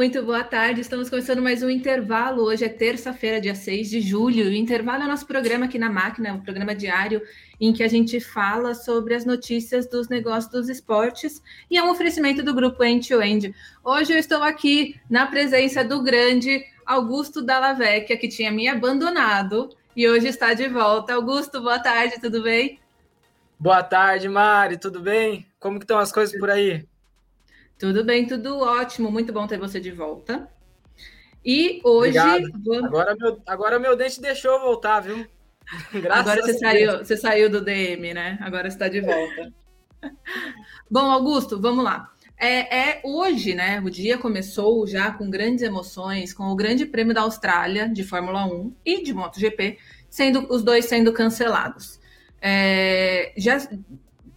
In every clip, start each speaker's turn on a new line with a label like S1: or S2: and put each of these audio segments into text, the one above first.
S1: muito boa tarde. Estamos começando mais um intervalo. Hoje é terça-feira, dia 6 de julho. O intervalo é nosso programa aqui na máquina, um programa diário em que a gente fala sobre as notícias dos negócios dos esportes e é um oferecimento do grupo End to End. Hoje eu estou aqui na presença do grande Augusto Dallavecchia, que tinha me abandonado e hoje está de volta. Augusto, boa tarde, tudo bem?
S2: Boa tarde, Mari, tudo bem? Como que estão as coisas por aí?
S1: Tudo bem, tudo ótimo. Muito bom ter você de volta. E hoje.
S2: Vamos... Agora, meu, agora meu dente deixou eu voltar, viu?
S1: Graças agora você saiu, você saiu do DM, né? Agora está de volta. bom, Augusto, vamos lá. É, é, hoje, né? O dia começou já com grandes emoções, com o Grande Prêmio da Austrália de Fórmula 1 e de MotoGP, sendo os dois sendo cancelados. É, já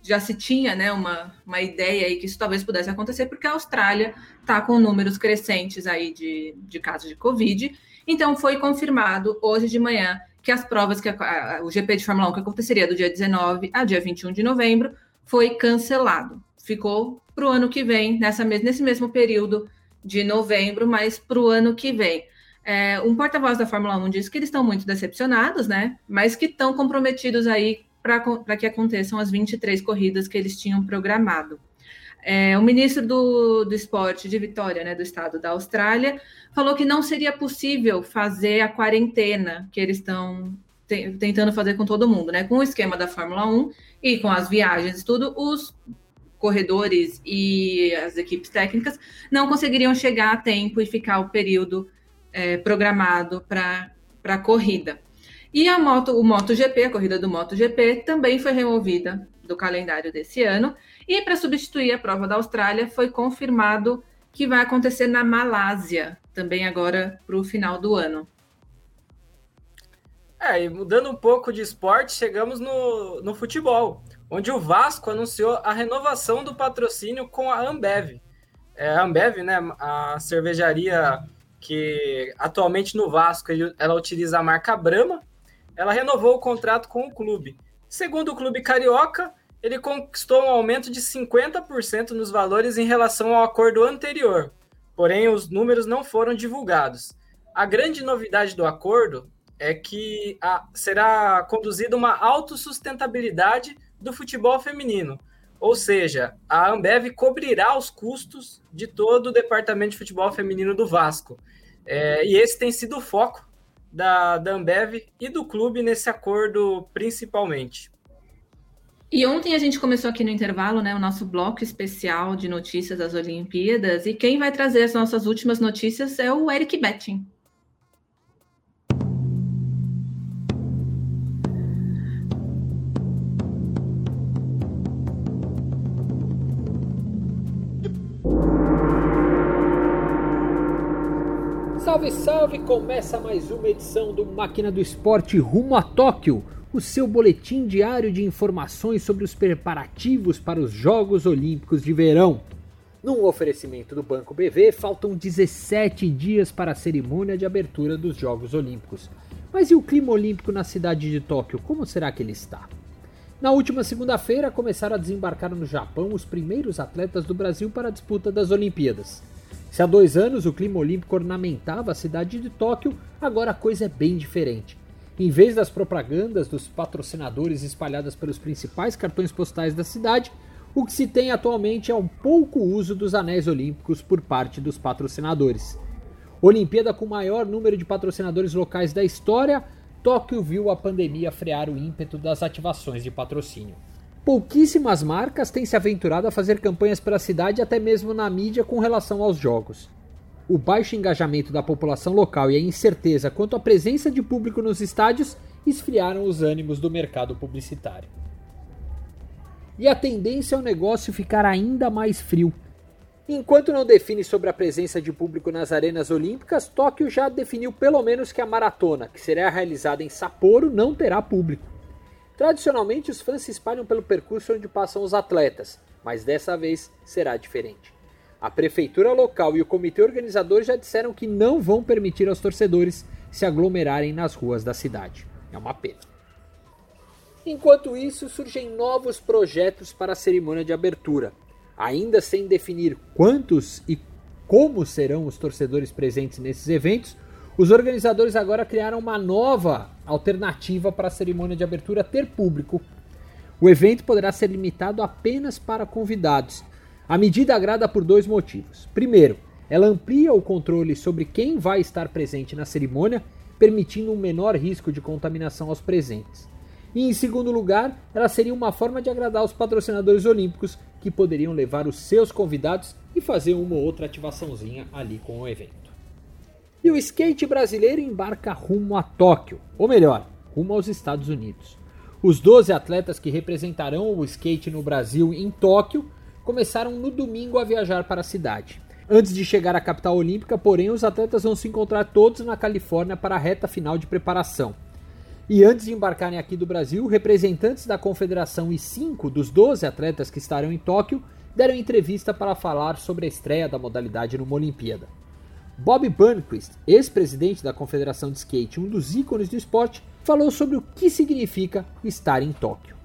S1: já se tinha né, uma, uma ideia aí que isso talvez pudesse acontecer, porque a Austrália está com números crescentes aí de, de casos de Covid. Então, foi confirmado hoje de manhã que as provas que a, a, o GP de Fórmula 1, que aconteceria do dia 19 a dia 21 de novembro, foi cancelado. Ficou para o ano que vem, nessa, nesse mesmo período de novembro, mas para o ano que vem. É, um porta-voz da Fórmula 1 disse que eles estão muito decepcionados, né? Mas que estão comprometidos aí para que aconteçam as 23 corridas que eles tinham programado. É, o ministro do, do esporte de Vitória, né, do estado da Austrália, falou que não seria possível fazer a quarentena que eles estão te, tentando fazer com todo mundo, né? Com o esquema da Fórmula 1 e com as viagens e tudo, os corredores e as equipes técnicas não conseguiriam chegar a tempo e ficar o período é, programado para a corrida. E a moto, o MotoGP, a corrida do MotoGP, também foi removida do calendário desse ano. E para substituir a prova da Austrália, foi confirmado que vai acontecer na Malásia, também agora para o final do ano.
S2: É, e mudando um pouco de esporte, chegamos no, no futebol, onde o Vasco anunciou a renovação do patrocínio com a Ambev. É, a Ambev, né, a cervejaria que atualmente no Vasco ela utiliza a marca Brahma, ela renovou o contrato com o clube. Segundo o clube carioca, ele conquistou um aumento de 50% nos valores em relação ao acordo anterior, porém os números não foram divulgados. A grande novidade do acordo é que a, será conduzida uma autossustentabilidade do futebol feminino, ou seja, a Ambev cobrirá os custos de todo o departamento de futebol feminino do Vasco. É, e esse tem sido o foco da, da Ambev e do clube nesse acordo, principalmente.
S1: E ontem a gente começou aqui no intervalo, né, o nosso bloco especial de notícias das Olimpíadas, e quem vai trazer as nossas últimas notícias é o Eric Betting.
S3: Salve, salve! Começa mais uma edição do Máquina do Esporte rumo a Tóquio, o seu boletim diário de informações sobre os preparativos para os Jogos Olímpicos de Verão. Num oferecimento do Banco BV, faltam 17 dias para a cerimônia de abertura dos Jogos Olímpicos. Mas e o clima olímpico na cidade de Tóquio? Como será que ele está? Na última segunda-feira, começaram a desembarcar no Japão os primeiros atletas do Brasil para a disputa das Olimpíadas. Se há dois anos o clima olímpico ornamentava a cidade de Tóquio, agora a coisa é bem diferente. Em vez das propagandas dos patrocinadores espalhadas pelos principais cartões postais da cidade, o que se tem atualmente é um pouco uso dos anéis olímpicos por parte dos patrocinadores. Olimpíada com o maior número de patrocinadores locais da história, Tóquio viu a pandemia frear o ímpeto das ativações de patrocínio. Pouquíssimas marcas têm se aventurado a fazer campanhas para a cidade, até mesmo na mídia, com relação aos jogos. O baixo engajamento da população local e a incerteza quanto à presença de público nos estádios esfriaram os ânimos do mercado publicitário. E a tendência é o negócio ficar ainda mais frio. Enquanto não define sobre a presença de público nas arenas olímpicas, Tóquio já definiu pelo menos que a maratona, que será realizada em Sapporo, não terá público. Tradicionalmente, os fãs se espalham pelo percurso onde passam os atletas, mas dessa vez será diferente. A prefeitura local e o comitê organizador já disseram que não vão permitir aos torcedores se aglomerarem nas ruas da cidade. É uma pena. Enquanto isso, surgem novos projetos para a cerimônia de abertura, ainda sem definir quantos e como serão os torcedores presentes nesses eventos, os organizadores agora criaram uma nova alternativa para a cerimônia de abertura ter público. O evento poderá ser limitado apenas para convidados. A medida agrada por dois motivos. Primeiro, ela amplia o controle sobre quem vai estar presente na cerimônia, permitindo um menor risco de contaminação aos presentes. E em segundo lugar, ela seria uma forma de agradar os patrocinadores olímpicos que poderiam levar os seus convidados e fazer uma ou outra ativaçãozinha ali com o evento. E o skate brasileiro embarca rumo a Tóquio, ou melhor, rumo aos Estados Unidos. Os 12 atletas que representarão o skate no Brasil em Tóquio começaram no domingo a viajar para a cidade. Antes de chegar à capital olímpica, porém, os atletas vão se encontrar todos na Califórnia para a reta final de preparação. E antes de embarcarem aqui do Brasil, representantes da confederação e cinco dos 12 atletas que estarão em Tóquio deram entrevista para falar sobre a estreia da modalidade numa Olimpíada. Bob Burnquist, ex-presidente da Confederação de Skate, um dos ícones do esporte, falou sobre o que significa estar em Tóquio.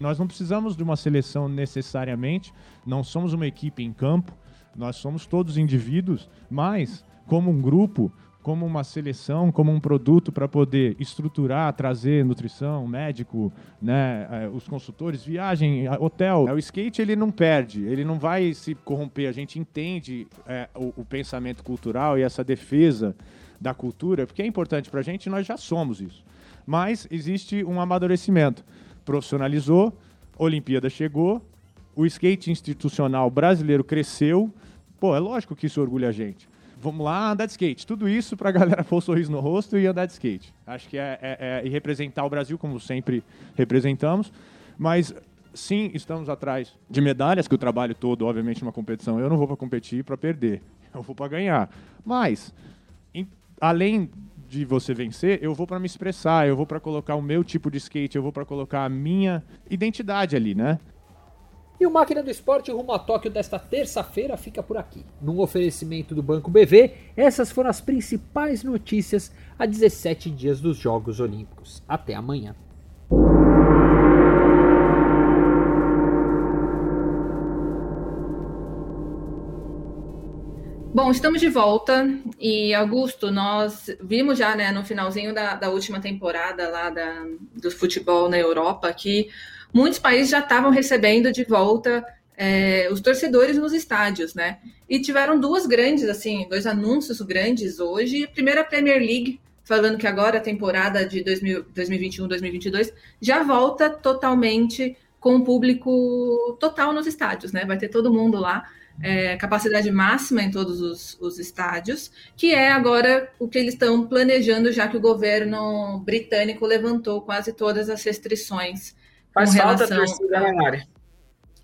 S4: Nós não precisamos de uma seleção necessariamente, não somos uma equipe em campo, nós somos todos indivíduos, mas como um grupo, como uma seleção, como um produto para poder estruturar, trazer nutrição, médico, né, é, os consultores, viagem, hotel. O skate ele não perde, ele não vai se corromper. A gente entende é, o, o, pensamento cultural e essa defesa da cultura, porque é importante para a gente. Nós já somos isso, mas existe um amadurecimento. Profissionalizou, Olimpíada chegou, o skate institucional brasileiro cresceu. Pô, é lógico que isso orgulha a gente vamos lá, andar de skate. Tudo isso para a galera pôr um sorriso no rosto e andar de skate. Acho que é, é, é, e representar o Brasil como sempre representamos. Mas sim, estamos atrás de medalhas, que o trabalho todo, obviamente, numa competição, eu não vou para competir para perder, eu vou para ganhar. Mas, em, além de você vencer, eu vou para me expressar, eu vou para colocar o meu tipo de skate, eu vou para colocar a minha identidade ali, né?
S3: E o Máquina do Esporte rumo a Tóquio desta terça-feira fica por aqui. Num oferecimento do Banco BV, essas foram as principais notícias a 17 dias dos Jogos Olímpicos. Até amanhã.
S1: Bom, estamos de volta e Augusto, nós vimos já né, no finalzinho da, da última temporada lá da, do futebol na Europa que muitos países já estavam recebendo de volta é, os torcedores nos estádios, né? E tiveram duas grandes, assim, dois anúncios grandes hoje. Primeiro, a Premier League, falando que agora a temporada de 2021-2022 já volta totalmente com o público total nos estádios, né? Vai ter todo mundo lá, é, capacidade máxima em todos os, os estádios, que é agora o que eles estão planejando, já que o governo britânico levantou quase todas as restrições
S2: Faz falta a torcida, né, Mari?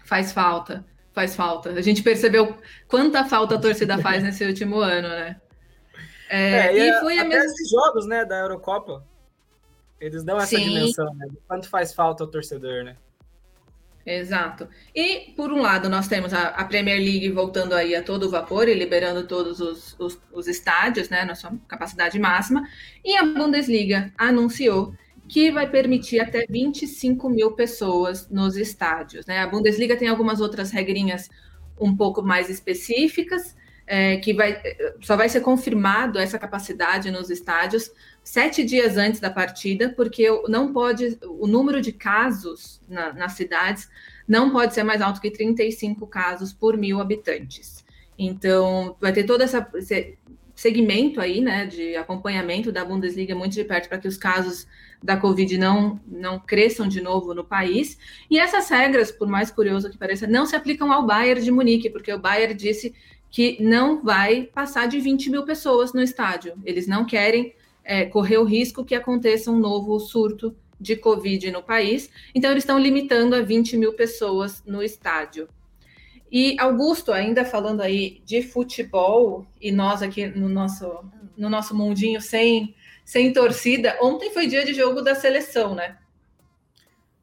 S1: Faz falta, faz falta. A gente percebeu quanta falta a torcida faz nesse último ano, né?
S2: É, é, e, e foi a mesma. esses jogos, né, da Eurocopa, eles dão essa Sim. dimensão, né? Quanto faz falta ao torcedor, né?
S1: Exato. E, por um lado, nós temos a, a, Premier League voltando aí a todo vapor e liberando todos os, os, os estádios, né, na sua capacidade máxima, e a Bundesliga anunciou que vai permitir até 25 mil pessoas nos estádios. Né? A Bundesliga tem algumas outras regrinhas um pouco mais específicas, é, que vai, só vai ser confirmado essa capacidade nos estádios sete dias antes da partida, porque não pode, o número de casos na, nas cidades não pode ser mais alto que 35 casos por mil habitantes. Então, vai ter toda essa segmento aí, né, de acompanhamento da Bundesliga muito de perto para que os casos da Covid não, não cresçam de novo no país. E essas regras, por mais curioso que pareça, não se aplicam ao Bayern de Munique, porque o Bayern disse que não vai passar de 20 mil pessoas no estádio. Eles não querem é, correr o risco que aconteça um novo surto de Covid no país, então eles estão limitando a 20 mil pessoas no estádio. E Augusto, ainda falando aí de futebol, e nós aqui no nosso, no nosso mundinho sem, sem torcida, ontem foi dia de jogo da seleção, né?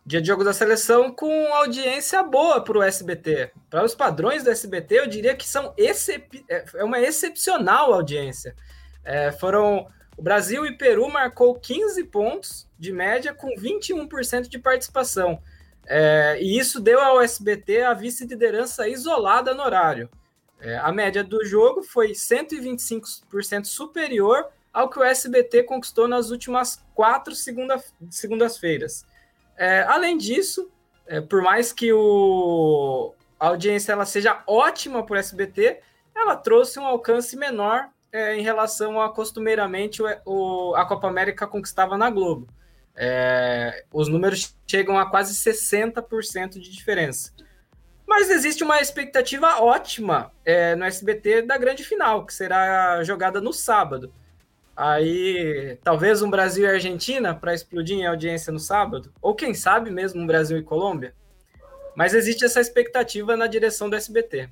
S2: Dia de jogo da seleção com audiência boa para o SBT. Para os padrões do SBT, eu diria que são excep... É, é uma excepcional audiência. É, foram o Brasil e Peru marcou 15 pontos de média com 21% de participação. É, e isso deu ao SBT a vice-liderança isolada no horário. É, a média do jogo foi 125% superior ao que o SBT conquistou nas últimas quatro segunda, segundas-feiras. É, além disso, é, por mais que o, a audiência ela seja ótima para o SBT, ela trouxe um alcance menor é, em relação a costumeiramente o, o, a Copa América conquistava na Globo. É, os números chegam a quase 60% de diferença. Mas existe uma expectativa ótima é, no SBT da grande final, que será jogada no sábado. Aí, talvez um Brasil e Argentina para explodir em audiência no sábado, ou quem sabe mesmo um Brasil e Colômbia. Mas existe essa expectativa na direção do SBT.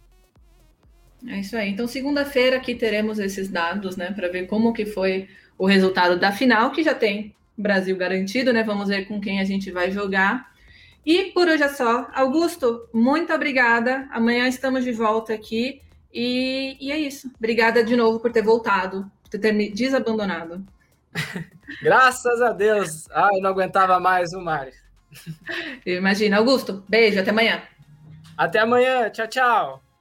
S1: É isso aí. Então, segunda-feira aqui teremos esses dados, né, para ver como que foi o resultado da final, que já tem Brasil garantido, né? Vamos ver com quem a gente vai jogar. E por hoje é só. Augusto, muito obrigada. Amanhã estamos de volta aqui. E, e é isso. Obrigada de novo por ter voltado, por ter me desabandonado.
S2: Graças a Deus. Ah, eu não aguentava mais o Mário.
S1: Imagina. Augusto, beijo, até amanhã.
S2: Até amanhã. Tchau, tchau.